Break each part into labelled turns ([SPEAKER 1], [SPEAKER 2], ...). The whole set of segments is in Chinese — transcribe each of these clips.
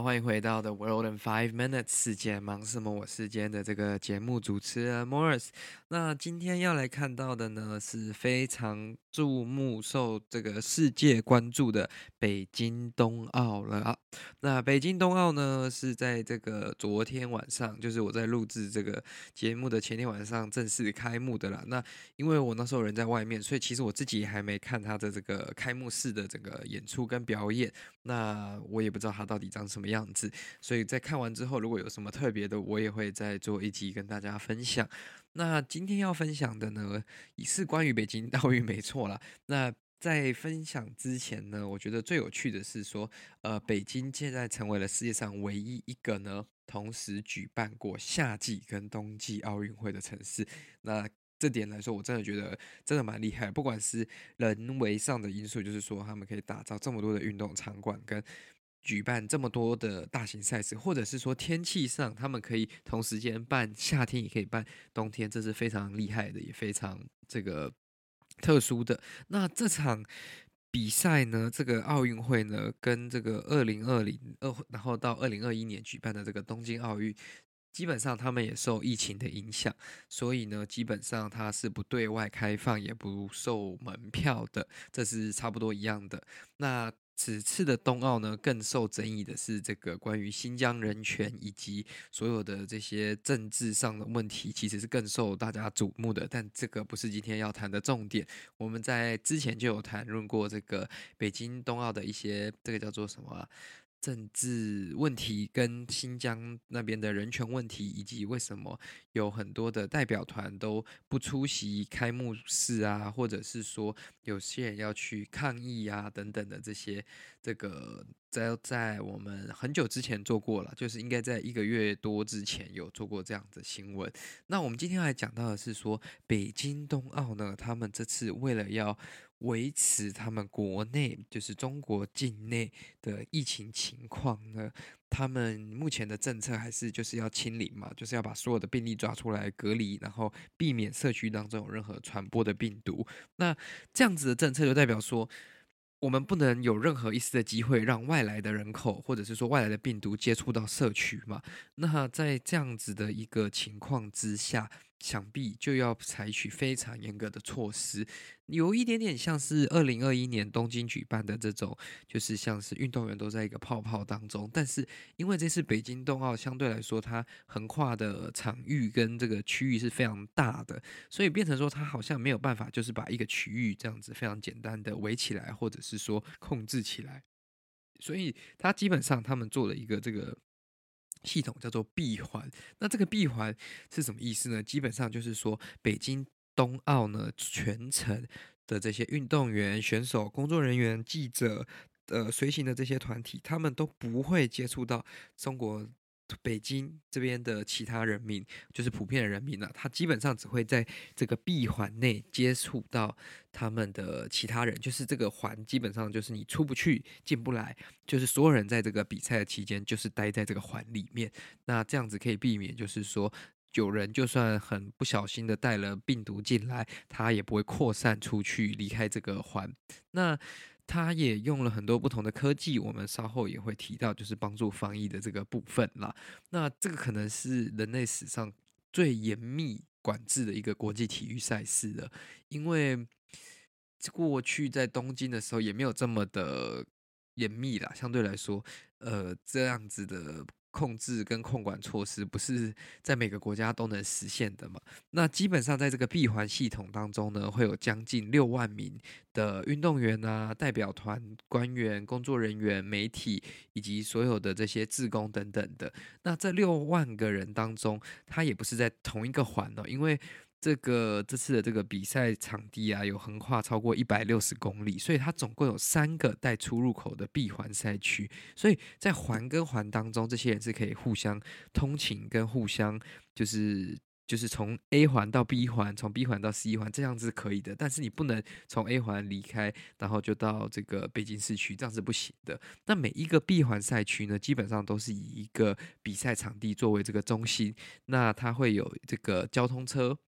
[SPEAKER 1] 欢迎回到 The World in Five Minutes。世界忙什么？我是今天的这个节目主持人 Morris。那今天要来看到的呢，是非常注目、受这个世界关注的北京冬奥了啊。那北京冬奥呢，是在这个昨天晚上，就是我在录制这个节目的前天晚上正式开幕的了。那因为我那时候人在外面，所以其实我自己还没看他的这个开幕式的这个演出跟表演。那我也不知道他到底。长什么样子？所以在看完之后，如果有什么特别的，我也会再做一集跟大家分享。那今天要分享的呢，也是关于北京奥运，没错啦。那在分享之前呢，我觉得最有趣的是说，呃，北京现在成为了世界上唯一一个呢，同时举办过夏季跟冬季奥运会的城市。那这点来说，我真的觉得真的蛮厉害。不管是人为上的因素，就是说他们可以打造这么多的运动场馆跟。举办这么多的大型赛事，或者是说天气上，他们可以同时间办夏天，也可以办冬天，这是非常厉害的，也非常这个特殊的。那这场比赛呢，这个奥运会呢，跟这个二零二零二，然后到二零二一年举办的这个东京奥运，基本上他们也受疫情的影响，所以呢，基本上它是不对外开放，也不售门票的，这是差不多一样的。那此次的冬奥呢，更受争议的是这个关于新疆人权以及所有的这些政治上的问题，其实是更受大家瞩目的。但这个不是今天要谈的重点。我们在之前就有谈论过这个北京冬奥的一些，这个叫做什么？政治问题跟新疆那边的人权问题，以及为什么有很多的代表团都不出席开幕式啊，或者是说有些人要去抗议啊等等的这些，这个在在我们很久之前做过了，就是应该在一个月多之前有做过这样的新闻。那我们今天来讲到的是说，北京冬奥呢，他们这次为了要维持他们国内，就是中国境内的疫情情况呢，他们目前的政策还是就是要清零嘛，就是要把所有的病例抓出来隔离，然后避免社区当中有任何传播的病毒。那这样子的政策就代表说，我们不能有任何一丝的机会让外来的人口或者是说外来的病毒接触到社区嘛。那在这样子的一个情况之下。想必就要采取非常严格的措施，有一点点像是二零二一年东京举办的这种，就是像是运动员都在一个泡泡当中。但是因为这次北京冬奥相对来说，它横跨的场域跟这个区域是非常大的，所以变成说它好像没有办法，就是把一个区域这样子非常简单的围起来，或者是说控制起来。所以它基本上他们做了一个这个。系统叫做闭环，那这个闭环是什么意思呢？基本上就是说，北京冬奥呢，全程的这些运动员、选手、工作人员、记者，呃，随行的这些团体，他们都不会接触到中国。北京这边的其他人民，就是普遍的人民呢、他基本上只会在这个闭环内接触到他们的其他人，就是这个环基本上就是你出不去、进不来，就是所有人在这个比赛的期间就是待在这个环里面。那这样子可以避免，就是说有人就算很不小心的带了病毒进来，他也不会扩散出去离开这个环。那他也用了很多不同的科技，我们稍后也会提到，就是帮助防疫的这个部分啦。那这个可能是人类史上最严密管制的一个国际体育赛事了，因为过去在东京的时候也没有这么的严密啦，相对来说，呃，这样子的。控制跟控管措施不是在每个国家都能实现的嘛？那基本上在这个闭环系统当中呢，会有将近六万名的运动员啊、代表团、官员、工作人员、媒体以及所有的这些志工等等的。那这六万个人当中，他也不是在同一个环哦，因为这个这次的这个比赛场地啊，有横跨超过一百六十公里，所以它总共有三个带出入口的闭环赛区，所以在环跟环当中，这些人是可以互相通勤跟互相就是。就是从 A 环到 B 环，从 B 环到 C 环，这样子是可以的。但是你不能从 A 环离开，然后就到这个北京市区，这样是不行的。那每一个闭环赛区呢，基本上都是以一个比赛场地作为这个中心，那它会有这个交通车。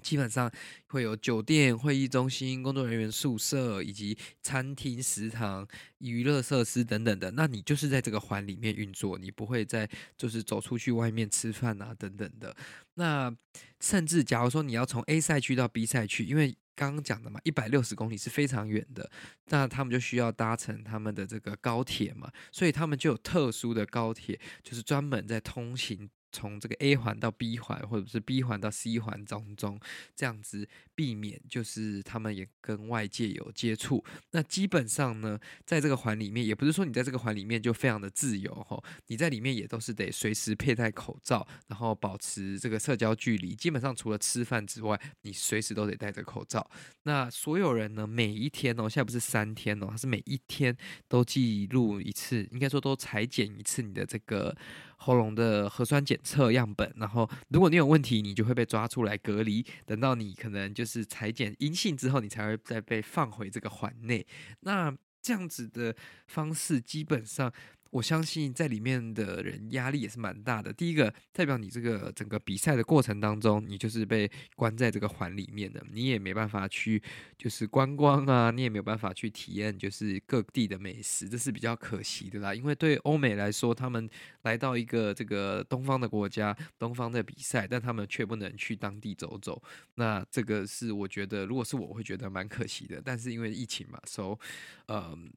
[SPEAKER 1] 基本上会有酒店、会议中心、工作人员宿舍以及餐厅、食堂、娱乐设施等等的。那你就是在这个环里面运作，你不会再就是走出去外面吃饭啊等等的。那甚至假如说你要从 A 赛区到 B 赛区，因为刚刚讲的嘛，一百六十公里是非常远的，那他们就需要搭乘他们的这个高铁嘛，所以他们就有特殊的高铁，就是专门在通行。从这个 A 环到 B 环，或者是 B 环到 C 环当中，这样子避免就是他们也跟外界有接触。那基本上呢，在这个环里面，也不是说你在这个环里面就非常的自由吼，你在里面也都是得随时佩戴口罩，然后保持这个社交距离。基本上除了吃饭之外，你随时都得戴着口罩。那所有人呢，每一天哦，现在不是三天哦，他是每一天都记录一次，应该说都裁剪一次你的这个。喉咙的核酸检测样本，然后如果你有问题，你就会被抓出来隔离。等到你可能就是裁剪阴性之后，你才会再被放回这个环内。那这样子的方式，基本上。我相信在里面的人压力也是蛮大的。第一个，代表你这个整个比赛的过程当中，你就是被关在这个环里面的，你也没办法去就是观光啊，你也没有办法去体验就是各地的美食，这是比较可惜的啦。因为对欧美来说，他们来到一个这个东方的国家，东方的比赛，但他们却不能去当地走走。那这个是我觉得，如果是我，会觉得蛮可惜的。但是因为疫情嘛，所以嗯。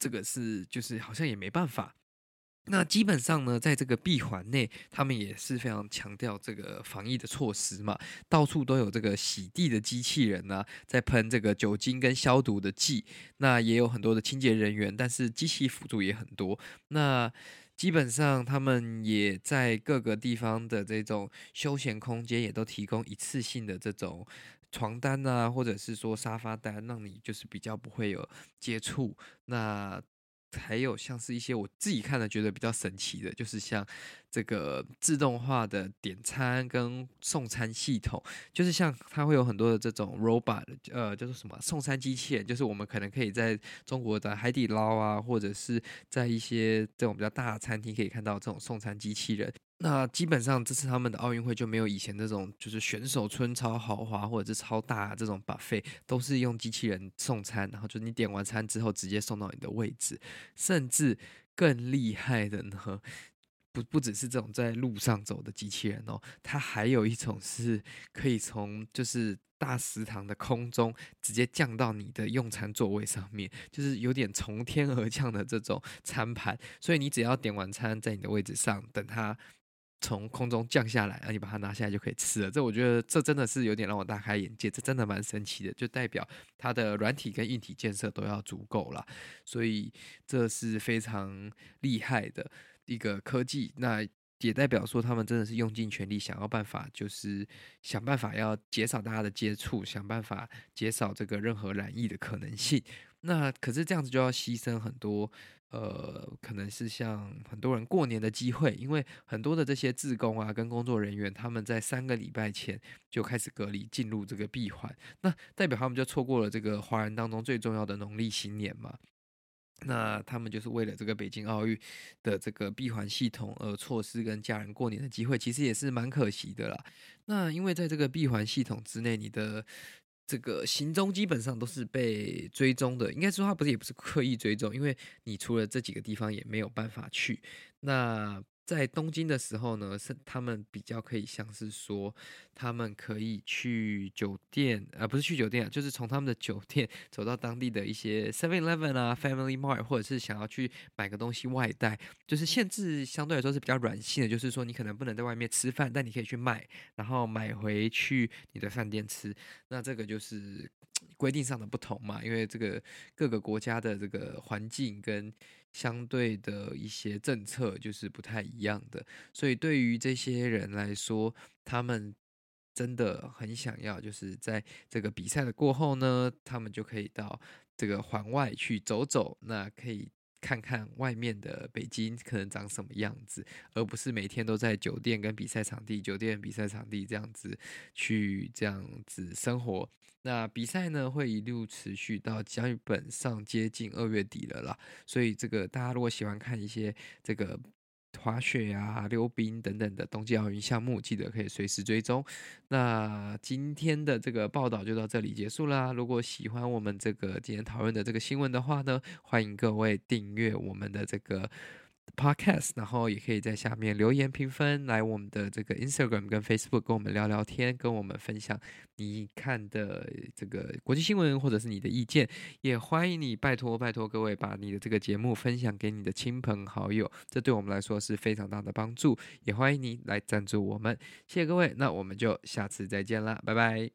[SPEAKER 1] 这个是就是好像也没办法。那基本上呢，在这个闭环内，他们也是非常强调这个防疫的措施嘛，到处都有这个洗地的机器人呐、啊，在喷这个酒精跟消毒的剂。那也有很多的清洁人员，但是机器辅助也很多。那基本上他们也在各个地方的这种休闲空间，也都提供一次性的这种。床单啊，或者是说沙发单，让你就是比较不会有接触。那还有像是一些我自己看了觉得比较神奇的，就是像这个自动化的点餐跟送餐系统，就是像它会有很多的这种 robot，呃，叫做什么送餐机器人，就是我们可能可以在中国的海底捞啊，或者是在一些这种比较大的餐厅可以看到这种送餐机器人。那基本上这次他们的奥运会就没有以前那种就是选手村超豪华或者是超大这种 buffet，都是用机器人送餐，然后就你点完餐之后直接送到你的位置，甚至更厉害的呢，不不只是这种在路上走的机器人哦，它还有一种是可以从就是大食堂的空中直接降到你的用餐座位上面，就是有点从天而降的这种餐盘，所以你只要点完餐在你的位置上等它。从空中降下来，然后你把它拿下来就可以吃了。这我觉得这真的是有点让我大开眼界，这真的蛮神奇的，就代表它的软体跟硬体建设都要足够了。所以这是非常厉害的一个科技。那也代表说他们真的是用尽全力，想要办法，就是想办法要减少大家的接触，想办法减少这个任何染疫的可能性。那可是这样子就要牺牲很多。呃，可能是像很多人过年的机会，因为很多的这些志工啊，跟工作人员，他们在三个礼拜前就开始隔离，进入这个闭环，那代表他们就错过了这个华人当中最重要的农历新年嘛。那他们就是为了这个北京奥运的这个闭环系统而错失跟家人过年的机会，其实也是蛮可惜的啦。那因为在这个闭环系统之内，你的这个行踪基本上都是被追踪的，应该说他不是也不是刻意追踪，因为你除了这几个地方也没有办法去。那在东京的时候呢，是他们比较可以像是说，他们可以去酒店，而、呃、不是去酒店啊，就是从他们的酒店走到当地的一些 Seven Eleven 啊、Family Mart，或者是想要去买个东西外带，就是限制相对来说是比较软性的，就是说你可能不能在外面吃饭，但你可以去买，然后买回去你的饭店吃。那这个就是规定上的不同嘛，因为这个各个国家的这个环境跟。相对的一些政策就是不太一样的，所以对于这些人来说，他们真的很想要，就是在这个比赛的过后呢，他们就可以到这个环外去走走，那可以。看看外面的北京可能长什么样子，而不是每天都在酒店跟比赛场地、酒店比赛场地这样子去这样子生活。那比赛呢，会一路持续到基本上接近二月底了啦，所以这个大家如果喜欢看一些这个。滑雪呀、溜冰等等的冬季奥运项目，记得可以随时追踪。那今天的这个报道就到这里结束啦。如果喜欢我们这个今天讨论的这个新闻的话呢，欢迎各位订阅我们的这个。Podcast，然后也可以在下面留言评分，来我们的这个 Instagram 跟 Facebook 跟我们聊聊天，跟我们分享你看的这个国际新闻或者是你的意见，也欢迎你拜托拜托各位把你的这个节目分享给你的亲朋好友，这对我们来说是非常大的帮助，也欢迎你来赞助我们，谢谢各位，那我们就下次再见啦，拜拜。